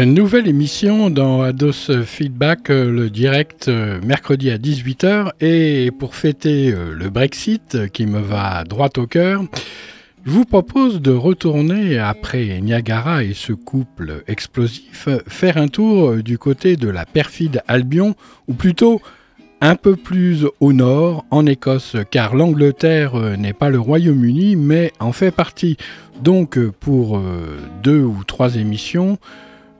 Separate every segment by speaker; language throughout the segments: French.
Speaker 1: Une nouvelle émission dans Ados Feedback, euh, le direct euh, mercredi à 18h. Et pour fêter euh, le Brexit, qui me va droit au cœur, je vous propose de retourner après Niagara et ce couple explosif, faire un tour du côté de la perfide Albion, ou plutôt un peu plus au nord, en Écosse, car l'Angleterre n'est pas le Royaume-Uni, mais en fait partie. Donc pour deux ou trois émissions,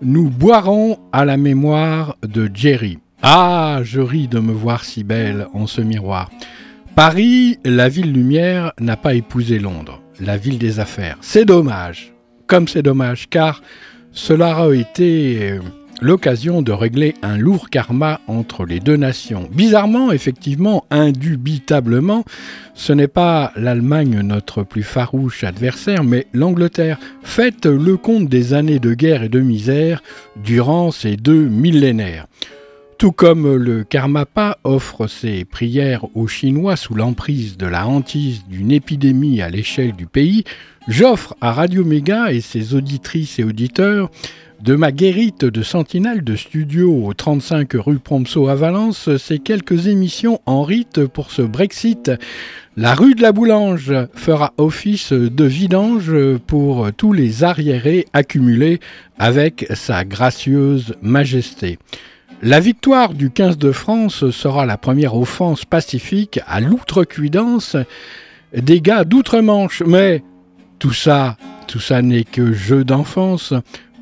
Speaker 1: nous boirons à la mémoire de Jerry. Ah, je ris de me voir si belle en ce miroir. Paris, la ville lumière, n'a pas épousé Londres, la ville des affaires. C'est dommage, comme c'est dommage, car cela aurait été euh, l'occasion de régler un lourd karma entre les deux nations. Bizarrement, effectivement, indubitablement, ce n'est pas l'Allemagne notre plus farouche adversaire, mais l'Angleterre. Faites le compte des années de guerre et de misère durant ces deux millénaires. Tout comme le Karmapa offre ses prières aux Chinois sous l'emprise de la hantise d'une épidémie à l'échelle du pays, j'offre à Radio Méga et ses auditrices et auditeurs de ma guérite de sentinelle de studio au 35 rue Promso à Valence, ces quelques émissions en rite pour ce Brexit. La rue de la Boulange fera office de vidange pour tous les arriérés accumulés avec sa gracieuse majesté. La victoire du 15 de France sera la première offense pacifique à l'outrecuidance des gars d'outre-Manche, mais tout ça, tout ça n'est que jeu d'enfance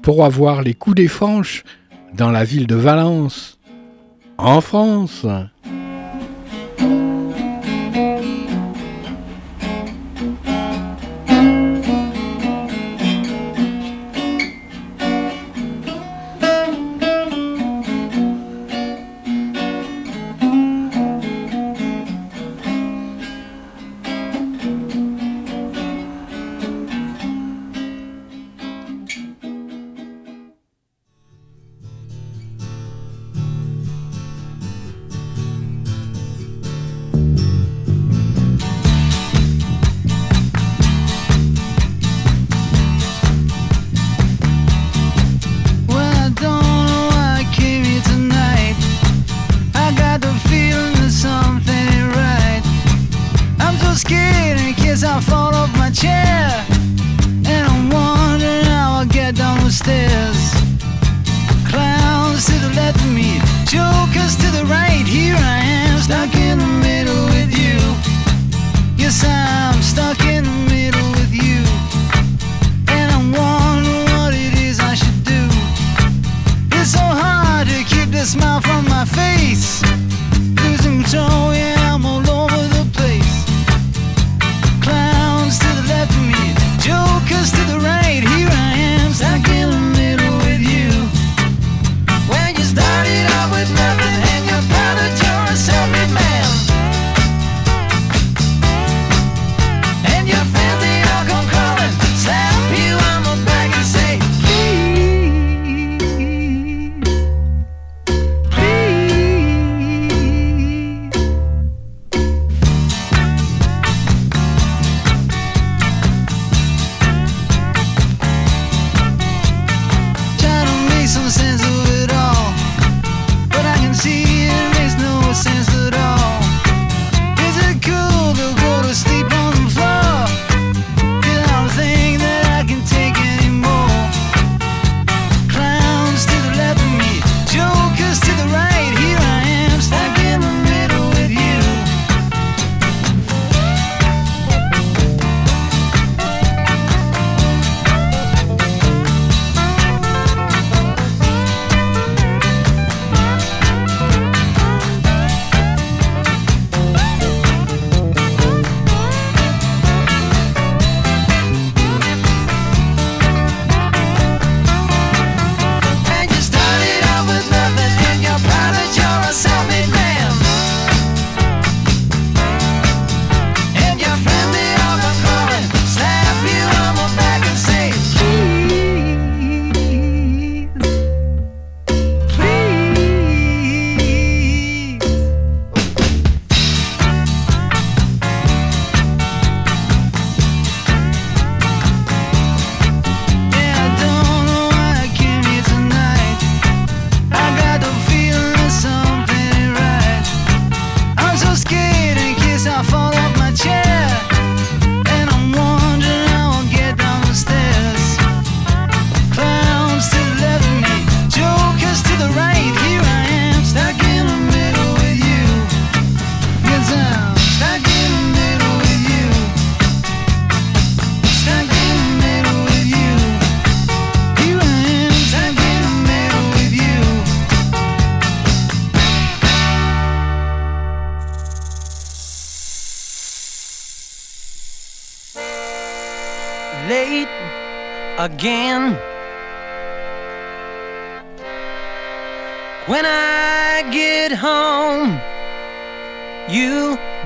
Speaker 1: pour avoir les coups des franches dans la ville de Valence, en France.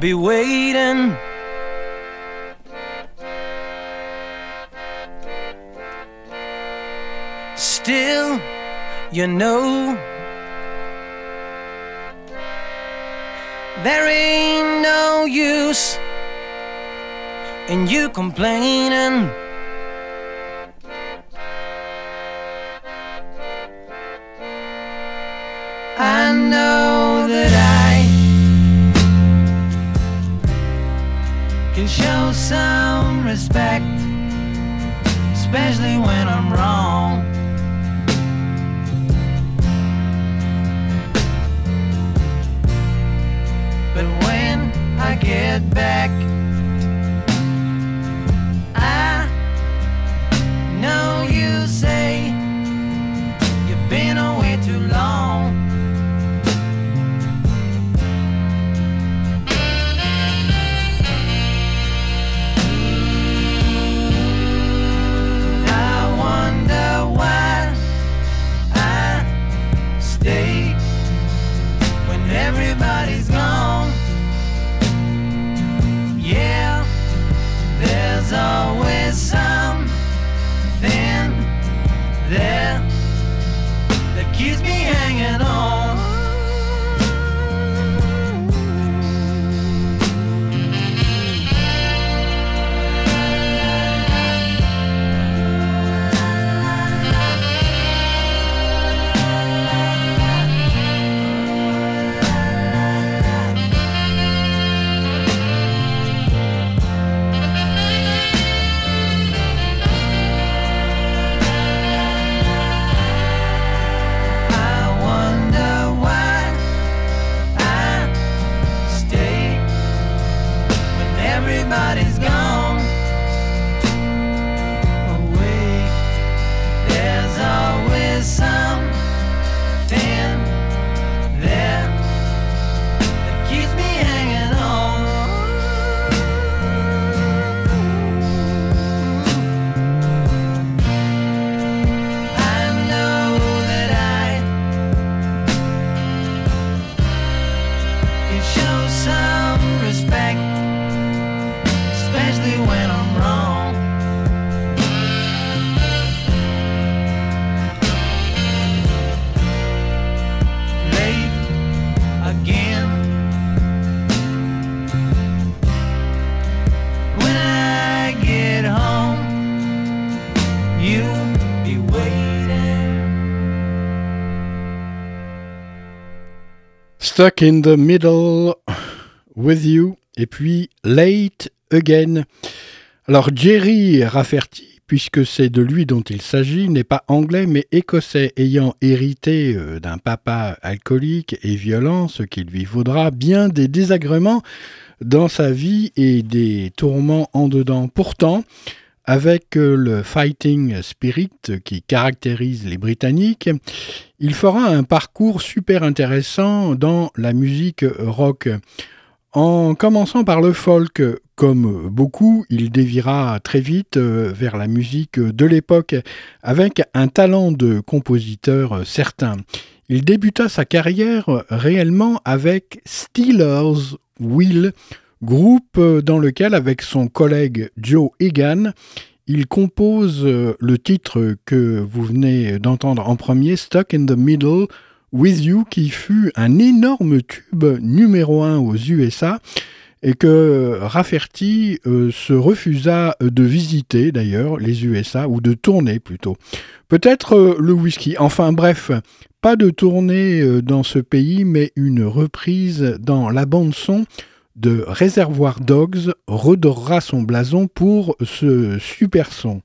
Speaker 2: Be waiting. Still, you know, there ain't no use in you complaining. I know show some respect, especially when I'm wrong. But when I get back,
Speaker 1: Stuck in the Middle with You et puis Late Again. Alors Jerry Rafferty, puisque c'est de lui dont il s'agit, n'est pas anglais mais écossais, ayant hérité euh, d'un papa alcoolique et violent, ce qui lui vaudra bien des désagréments dans sa vie et des tourments en dedans. Pourtant, avec euh, le fighting spirit qui caractérise les Britanniques, il fera un parcours super intéressant dans la musique rock. En commençant par le folk, comme beaucoup, il dévira très vite euh, vers la musique de l'époque avec un talent de compositeur certain. Il débuta sa carrière réellement avec Steelers Wheel, groupe dans lequel, avec son collègue Joe Egan, il compose euh, le titre que vous venez d'entendre en premier, Stuck in the Middle with You, qui fut un énorme tube numéro un aux USA et que Rafferty euh, se refusa de visiter d'ailleurs les USA, ou de tourner plutôt. Peut-être euh, le whisky. Enfin bref, pas de tournée dans ce pays, mais une reprise dans la bande son de Reservoir Dogs redorera son blason pour ce super son.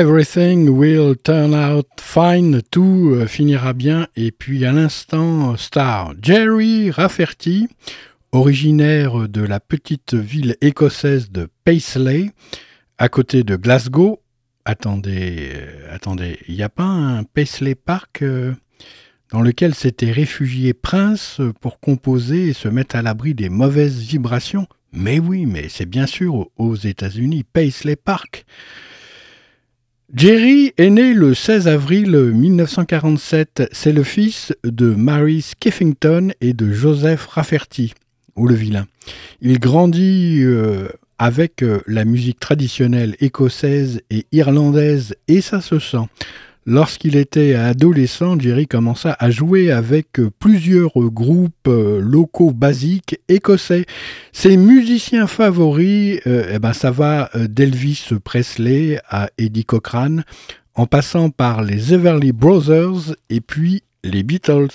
Speaker 1: Everything will turn out fine, tout euh, finira bien. Et puis à l'instant, star Jerry Rafferty, originaire de la petite ville écossaise de Paisley, à côté de Glasgow. Attendez, euh, attendez, il n'y a pas un Paisley Park euh, dans lequel s'était réfugié Prince pour composer et se mettre à l'abri des mauvaises vibrations? Mais oui, mais c'est bien sûr aux États-Unis, Paisley Park. Jerry est né le 16 avril 1947. C'est le fils de Mary Skeffington et de Joseph Rafferty, ou le vilain. Il grandit euh, avec euh, la musique traditionnelle écossaise et irlandaise, et ça se sent. Lorsqu'il était adolescent, Jerry commença à jouer avec plusieurs groupes euh, locaux basiques écossais. Ses musiciens favoris, euh, eh ben, ça va euh, d'Elvis Presley à Eddie Cochran, en passant par les Everly Brothers et puis les Beatles.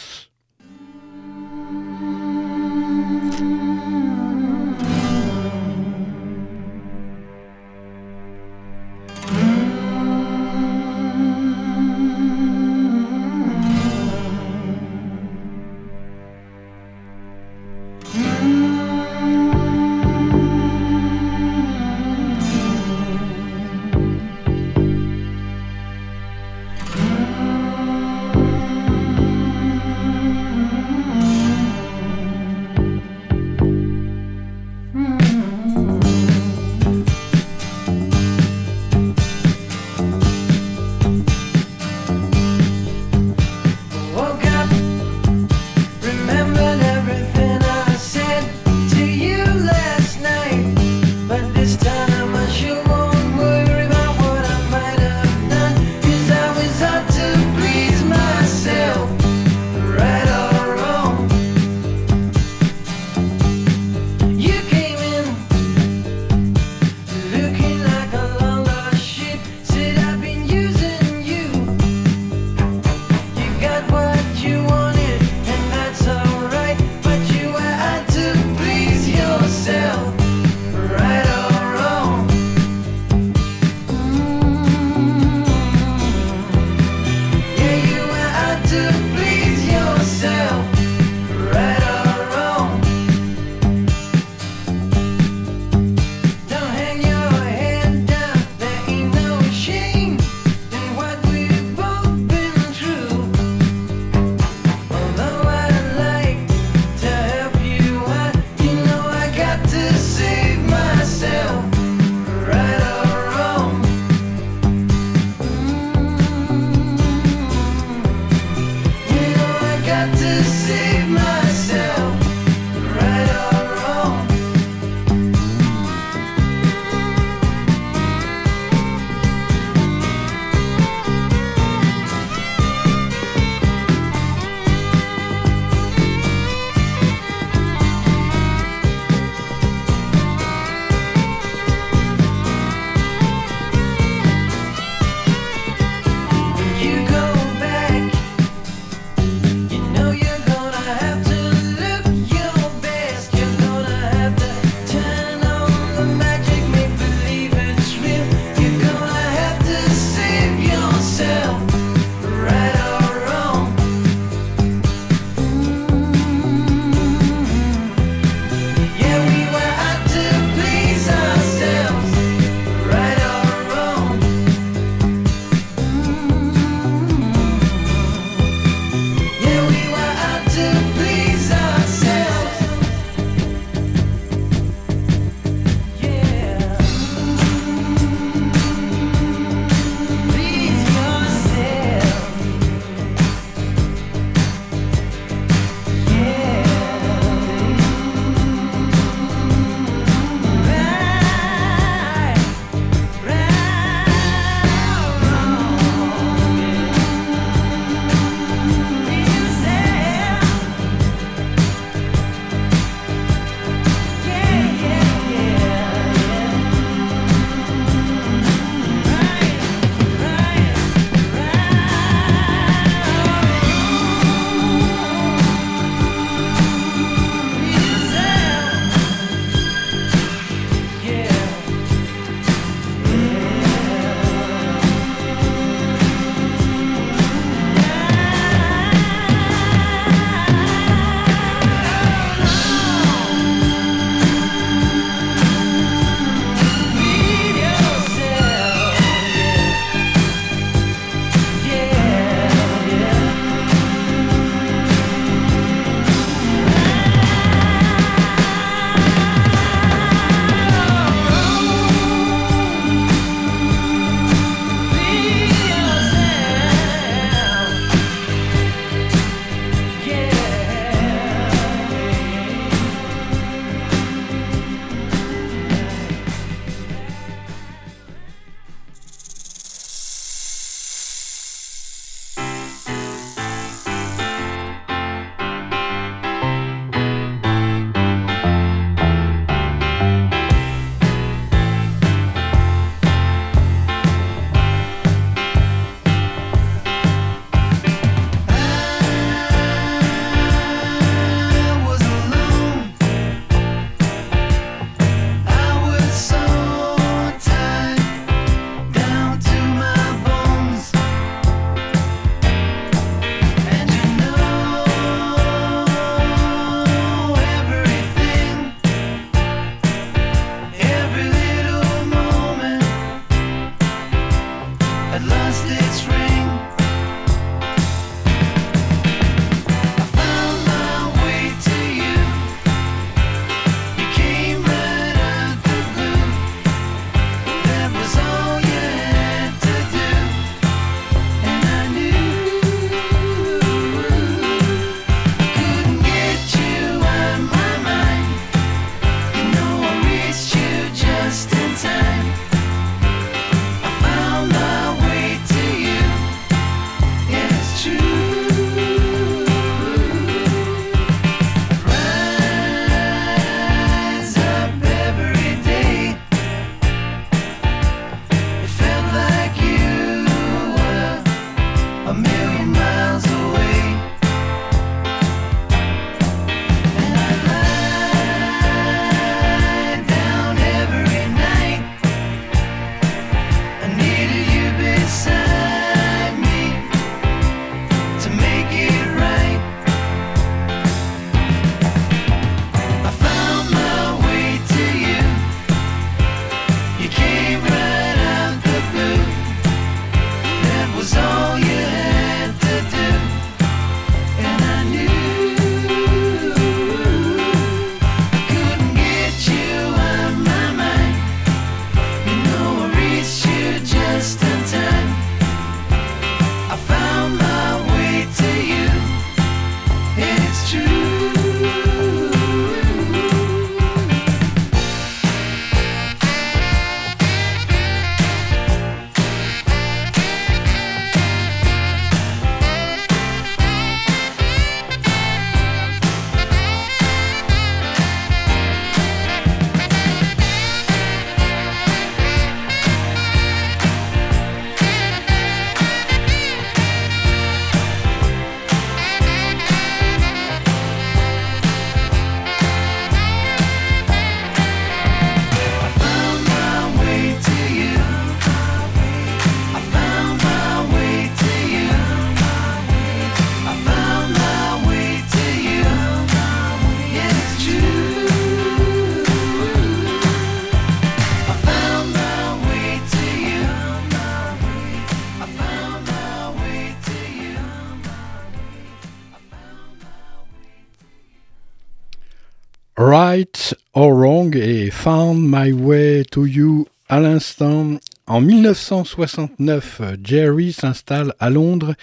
Speaker 3: Right or Wrong
Speaker 1: et Found My Way to You à l'instant. En 1969, Jerry s'installe à Londres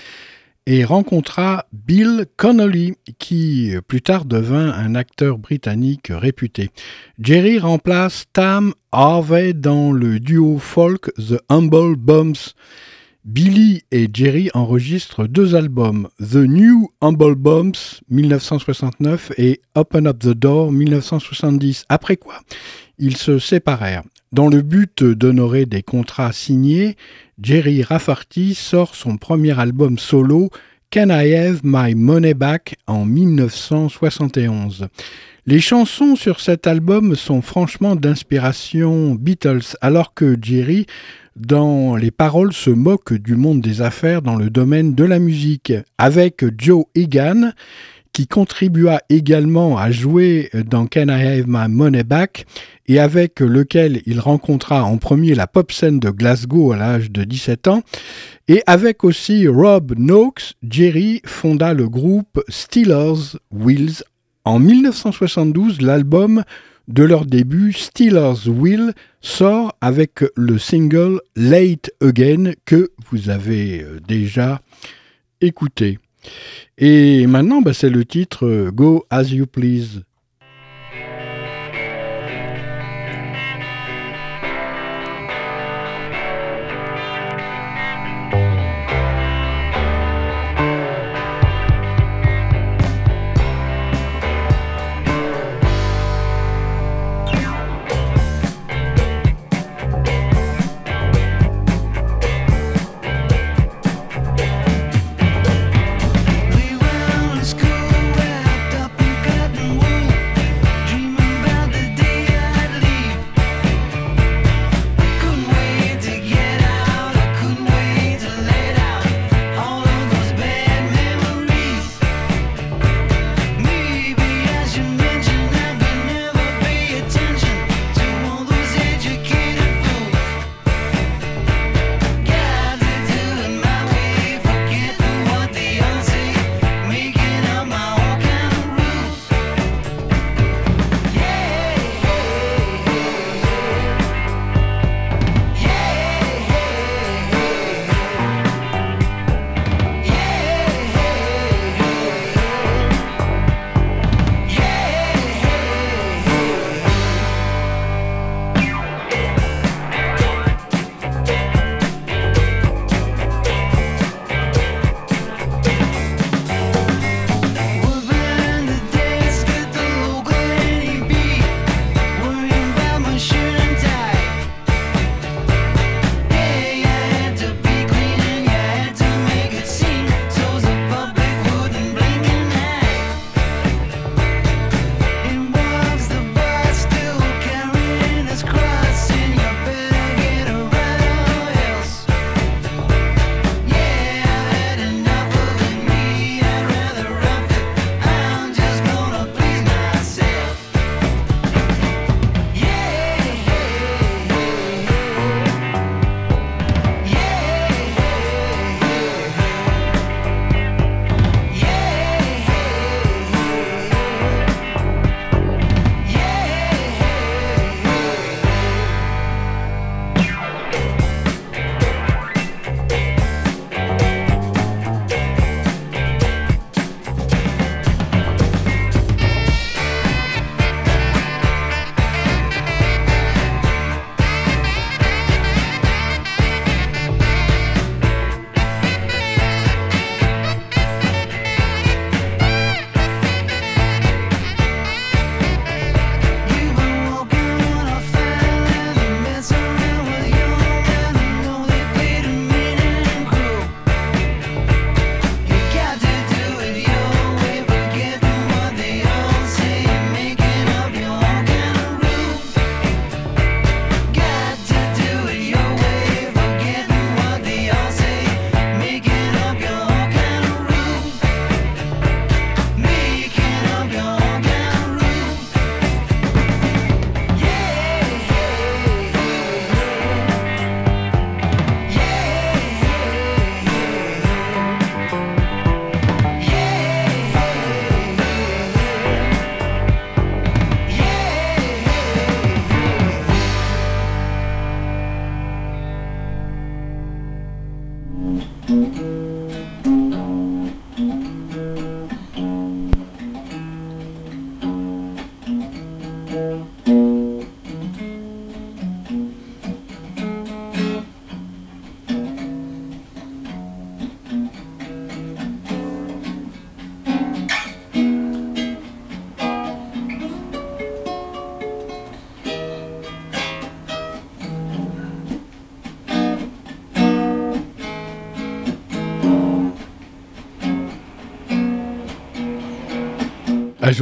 Speaker 1: et rencontra Bill Connolly, qui plus tard devint un acteur britannique réputé. Jerry remplace Tam Harvey dans le duo folk The Humble Bums. Billy et Jerry enregistrent deux albums, The New Humble Bombs 1969 et Open Up the Door 1970. Après quoi, ils se séparèrent. Dans le but d'honorer des contrats signés, Jerry Rafferty sort son premier album solo, Can I Have My Money Back en 1971. Les chansons sur cet album sont franchement d'inspiration Beatles, alors que Jerry dans les paroles se moque du monde des affaires dans le domaine de la musique, avec Joe Egan, qui contribua également à jouer dans Can I Have My Money Back et avec lequel il rencontra en premier la pop scène de Glasgow à l'âge de 17 ans. Et avec aussi Rob Knox, Jerry fonda le groupe Steelers Wheels. En 1972, l'album de leur début, Steelers Will sort avec le single Late Again que vous avez euh, déjà écouté. Et maintenant, bah, c'est le titre euh, Go As You Please.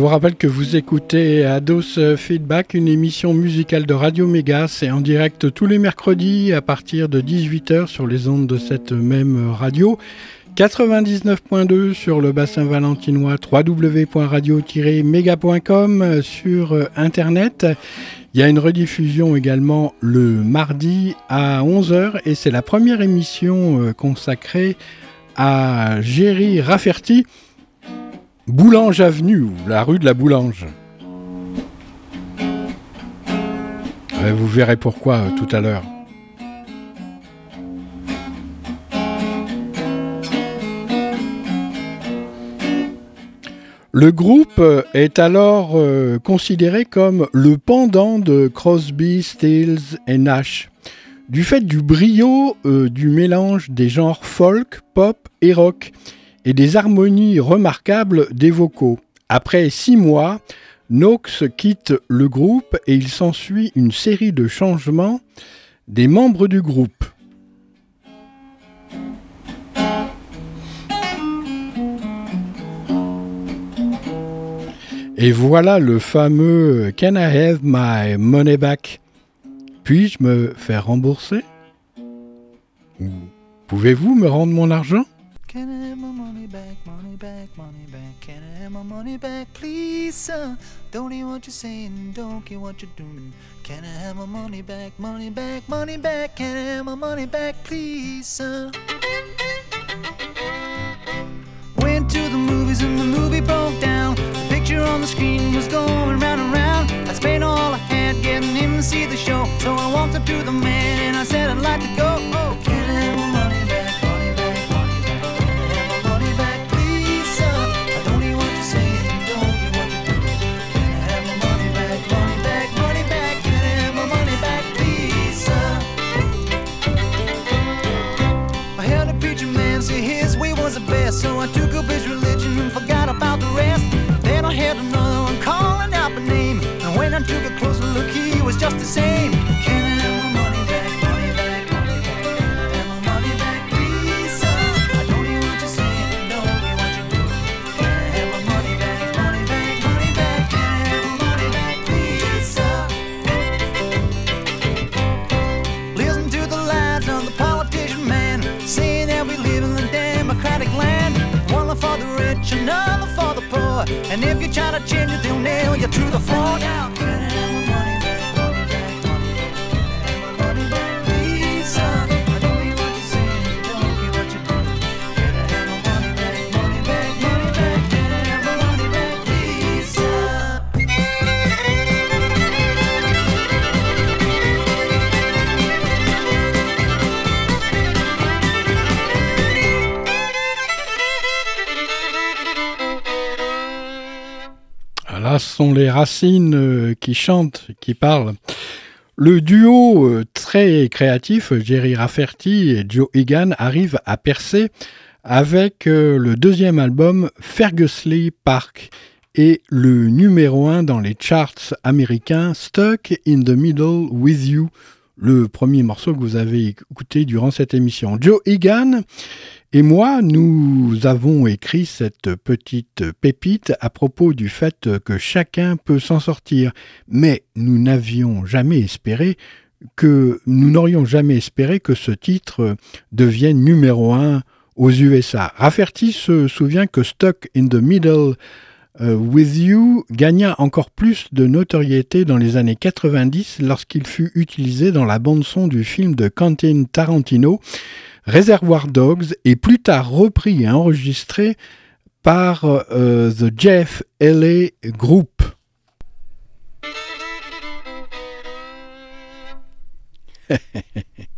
Speaker 1: Vous rappelle que vous écoutez Ados Feedback, une émission musicale de Radio Méga. C'est en direct tous les mercredis à partir de 18h sur les ondes de cette même radio. 99.2 sur le bassin valentinois, www.radio-méga.com sur Internet. Il y a une rediffusion également le mardi à 11h et c'est la première émission euh, consacrée à Géry Rafferty. Boulange Avenue, la rue de la Boulange. vous verrez pourquoi euh, tout à l'heure. Le groupe euh, est alors euh, considéré comme le pendant de Crosby, Stills et Nash. Du fait du brio du mélange des genres folk, pop et rock, et des harmonies remarquables des vocaux. Après six mois, Knox quitte le groupe et il s'ensuit une série de changements des membres du groupe. Et voilà le fameux Can I have my money back? Puis-je me faire rembourser? Pouvez-vous me rendre mon argent? Money back, please, sir? Don't hear what you're saying, don't care what you're doing. Can I have my money back, money back, money back? Can I have my money back, please, sir? Went to the movies and the movie broke down. The picture on the screen was going round and round. I spent all I had getting him to see the show. So I walked up to the man and I said I'd like to go. Rookie was just the same. Can I have my money back?
Speaker 2: Money back, money back. Can I have my money back, please? I don't even what you saying it, no, we want you to. Can I have my money back? Money back, money back. Can I have my money back, please? Listen to the lies of the politician man saying that we live in a democratic land. One for the rich, another for the poor. And if you try to change it, they'll nail you to the floor. Now.
Speaker 1: Sont les racines euh, qui chantent, qui parlent. Le duo euh, très créatif, Jerry Rafferty et Joe Egan, arrive à percer avec euh, le deuxième album Fergusley Park et le numéro 1 dans les charts américains Stuck in the Middle with You, le premier morceau que vous avez écouté durant cette émission. Joe Egan et moi, nous avons écrit cette petite pépite à propos du fait que chacun peut s'en sortir, mais nous n'avions jamais espéré que nous n'aurions jamais espéré que ce titre devienne numéro un aux USA. Rafferty se souvient que Stuck in the Middle euh, with You gagna encore plus de notoriété dans les années 90 lorsqu'il fut utilisé dans la bande-son du film de Quentin Tarantino Reservoir Dogs est plus tard repris et enregistré par euh, The Jeff LA Group.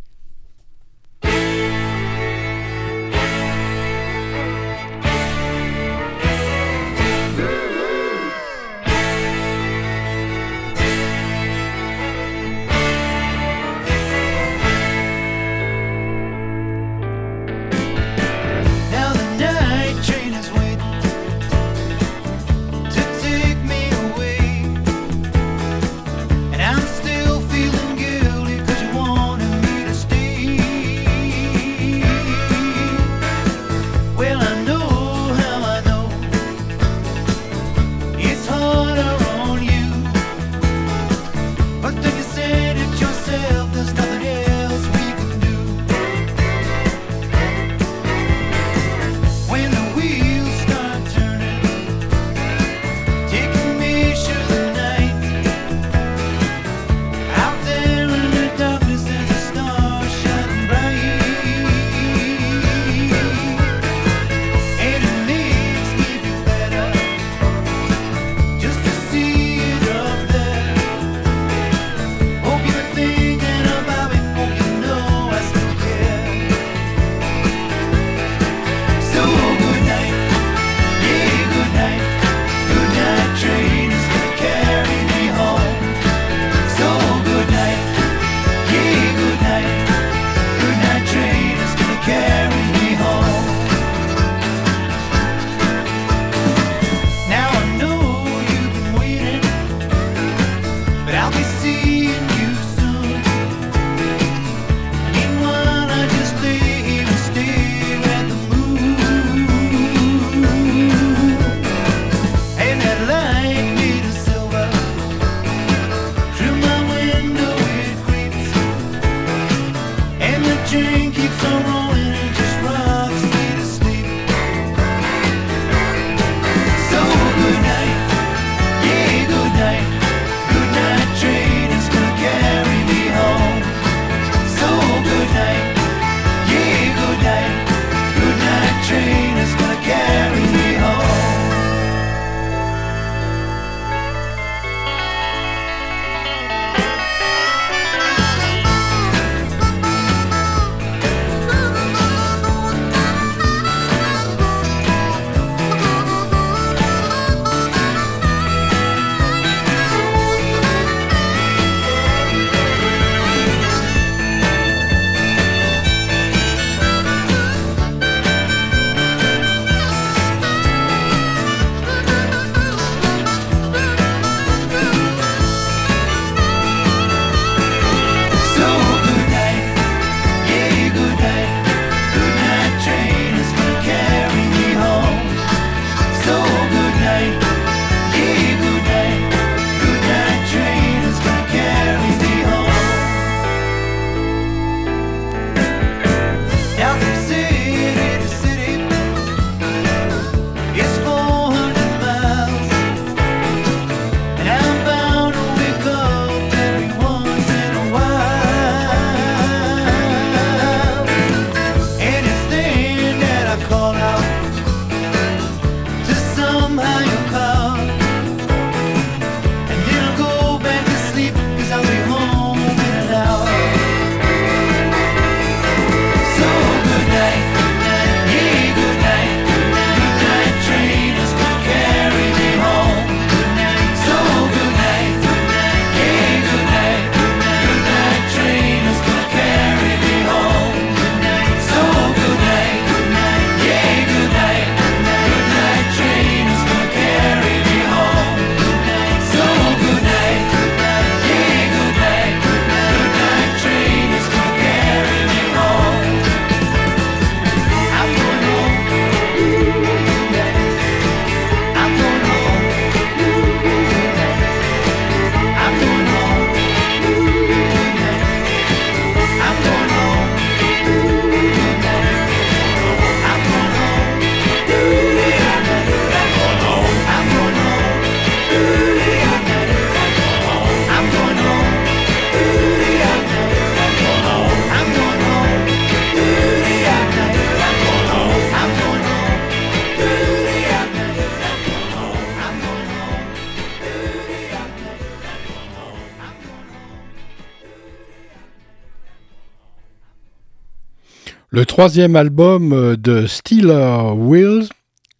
Speaker 1: troisième album euh, de Steeler Wheels,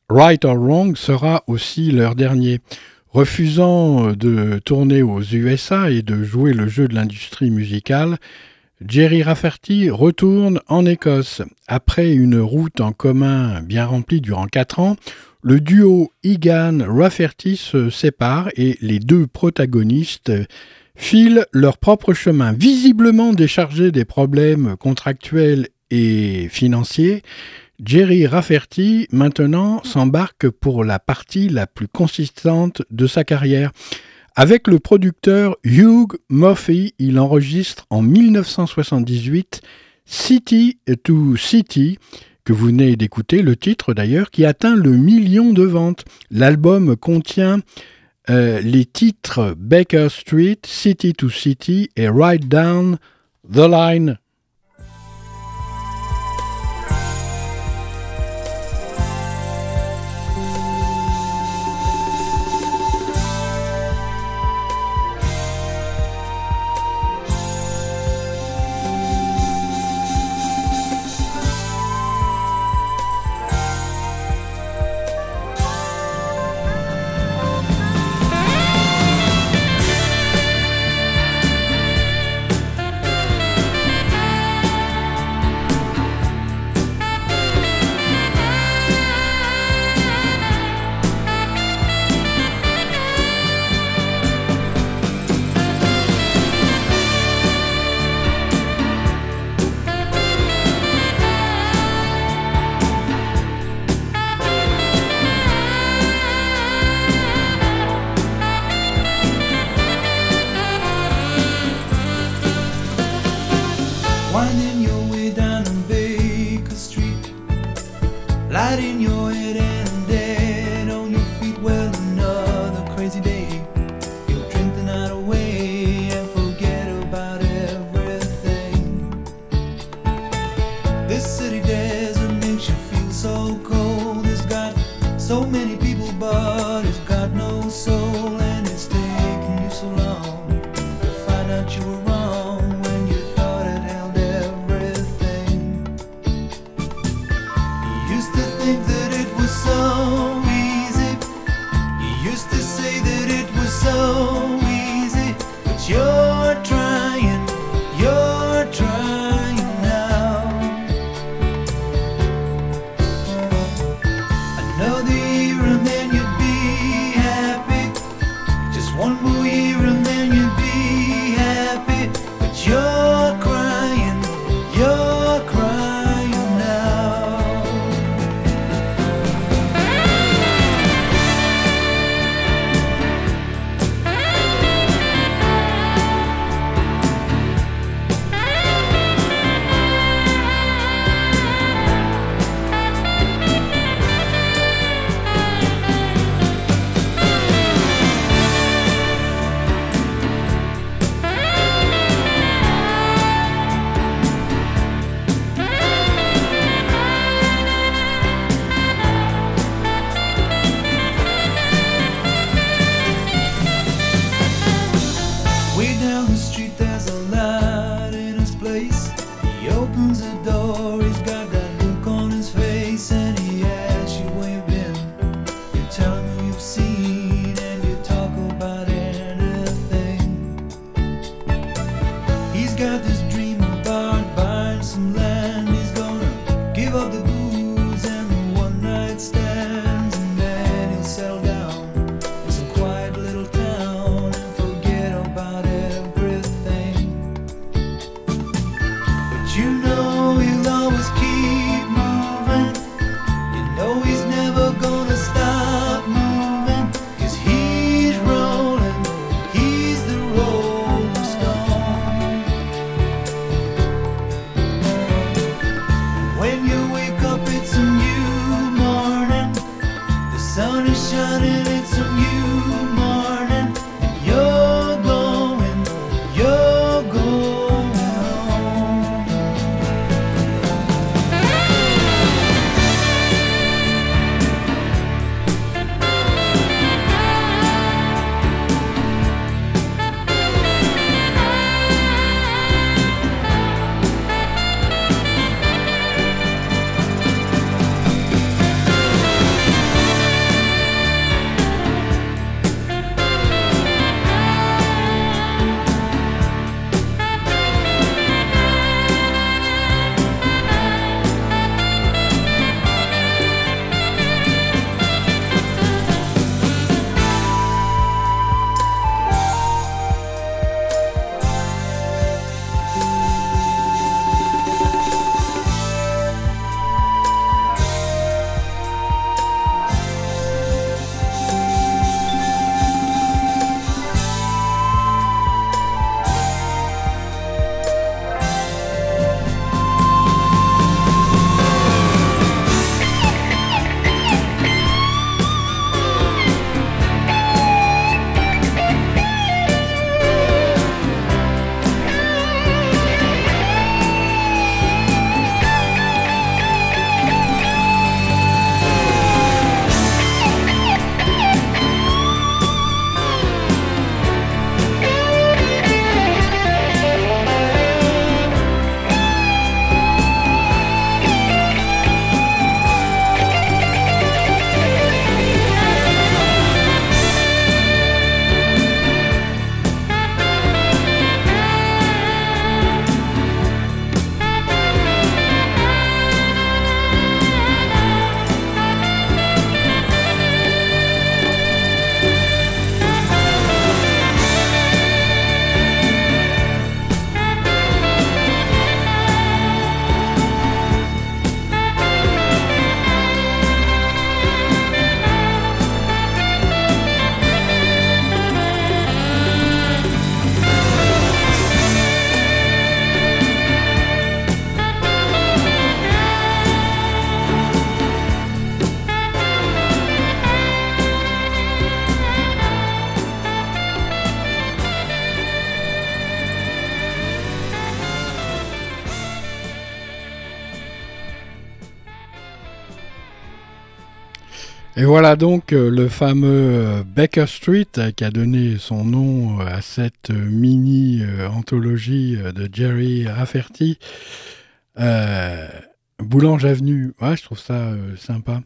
Speaker 1: Right or Wrong, sera aussi leur dernier. Refusant euh, de tourner aux USA et de jouer le jeu de l'industrie musicale, Jerry Rafferty retourne en Écosse. Après une route en commun bien remplie durant quatre ans, le duo Egan-Rafferty se sépare et les deux protagonistes filent leur propre chemin. Visiblement déchargés des problèmes contractuels et financiers, Jerry Rafferty maintenant s'embarque pour la partie la plus consistante de sa carrière. Avec le producteur Hugh Murphy, il enregistre en 1978 City to City, que vous venez d'écouter, le titre d'ailleurs, qui atteint le million de ventes. L'album contient euh, les titres Baker Street, City to City et Right Down the Line.
Speaker 2: presidente. Et voilà donc euh, le fameux euh, Baker Street euh, qui a donné son nom à cette mini-anthologie de Jerry Rafferty. Boulange Avenue, ouais, je trouve ça sympa.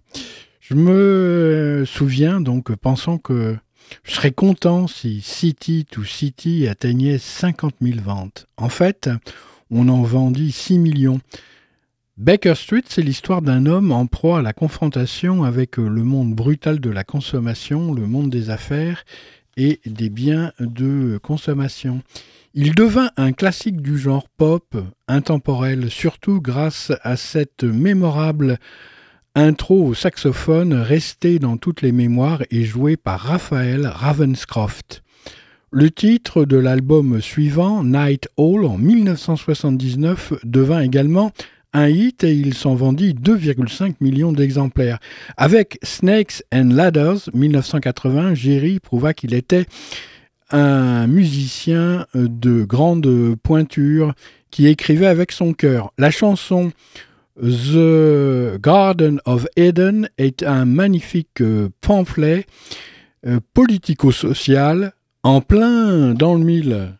Speaker 2: Je me souviens donc, pensant que je serais content si City to City atteignait 50 000 ventes. En fait, on en vendit 6 millions. Baker Street, c'est l'histoire d'un homme en proie à la confrontation avec euh, le monde brutal de la consommation, le monde des affaires et des biens de consommation. Il devint un classique du genre pop, intemporel, surtout grâce à cette mémorable intro au saxophone restée dans toutes les mémoires et jouée par Raphaël Ravenscroft. Le titre de l'album suivant, Night Hall, en 1979, devint également un hit et il s'en vendit 2,5 millions d'exemplaires. Avec Snakes and Ladders 1980, Jerry prouva qu'il était un musicien de grande pointure qui écrivait avec son cœur. La chanson The Garden of Eden est un magnifique pamphlet euh, politico-social en plein dans le mille.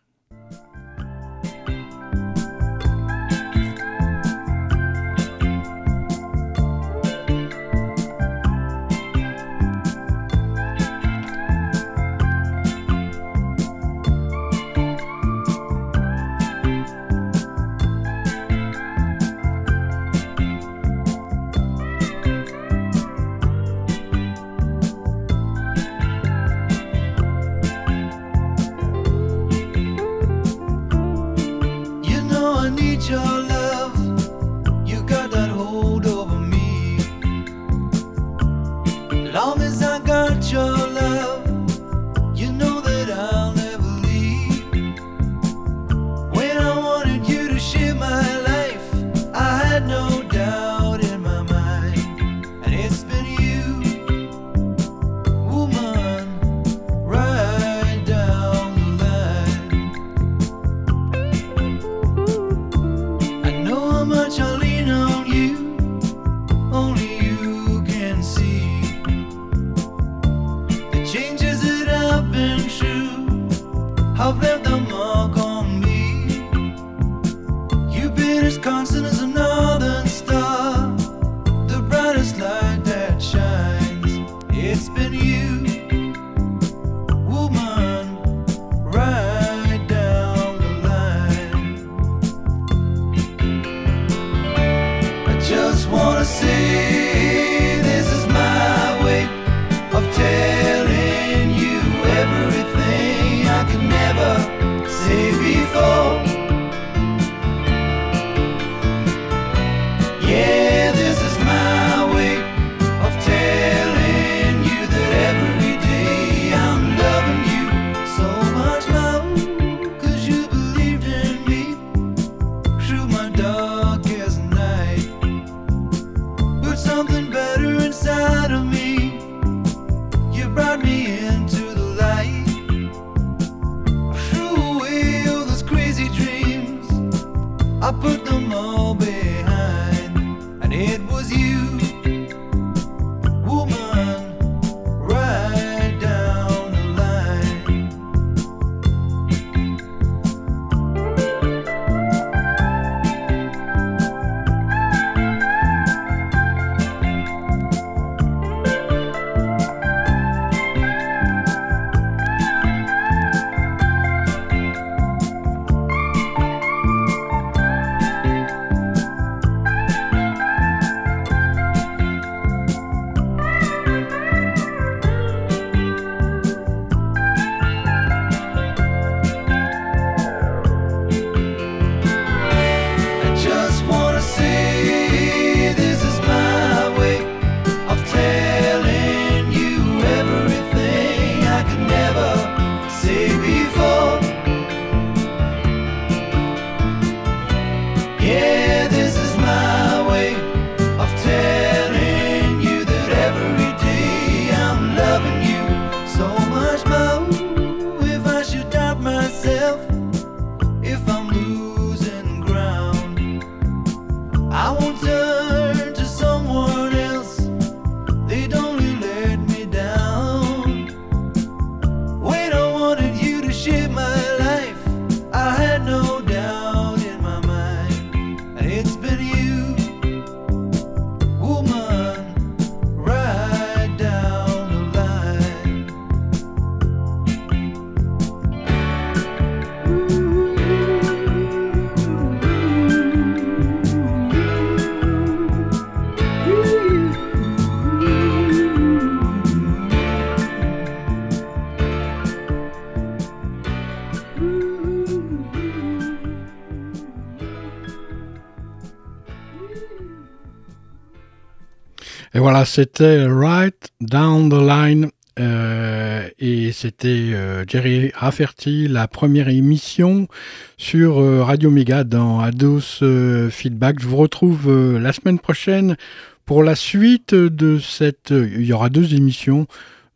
Speaker 1: C'était Right Down the Line. euh, et c'était euh, Jerry Rafferty, la première émission sur euh, Radio Méga dans Ados Feedback. Je vous retrouve la semaine prochaine pour la suite de cette. Il y aura deux émissions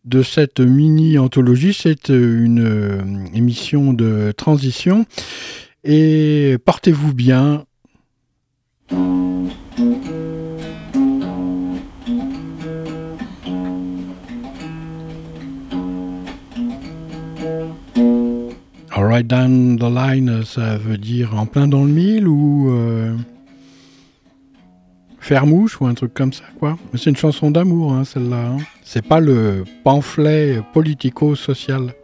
Speaker 1: de cette mini-anthologie. C'est une émission de transition. Et portez-vous bien. All right down the line, ça veut dire en plein dans le mille ou euh, faire mouche ou un truc comme ça, quoi. Mais c'est une chanson d'amour, hein, celle-là. hein. C'est pas le pamphlet politico-social.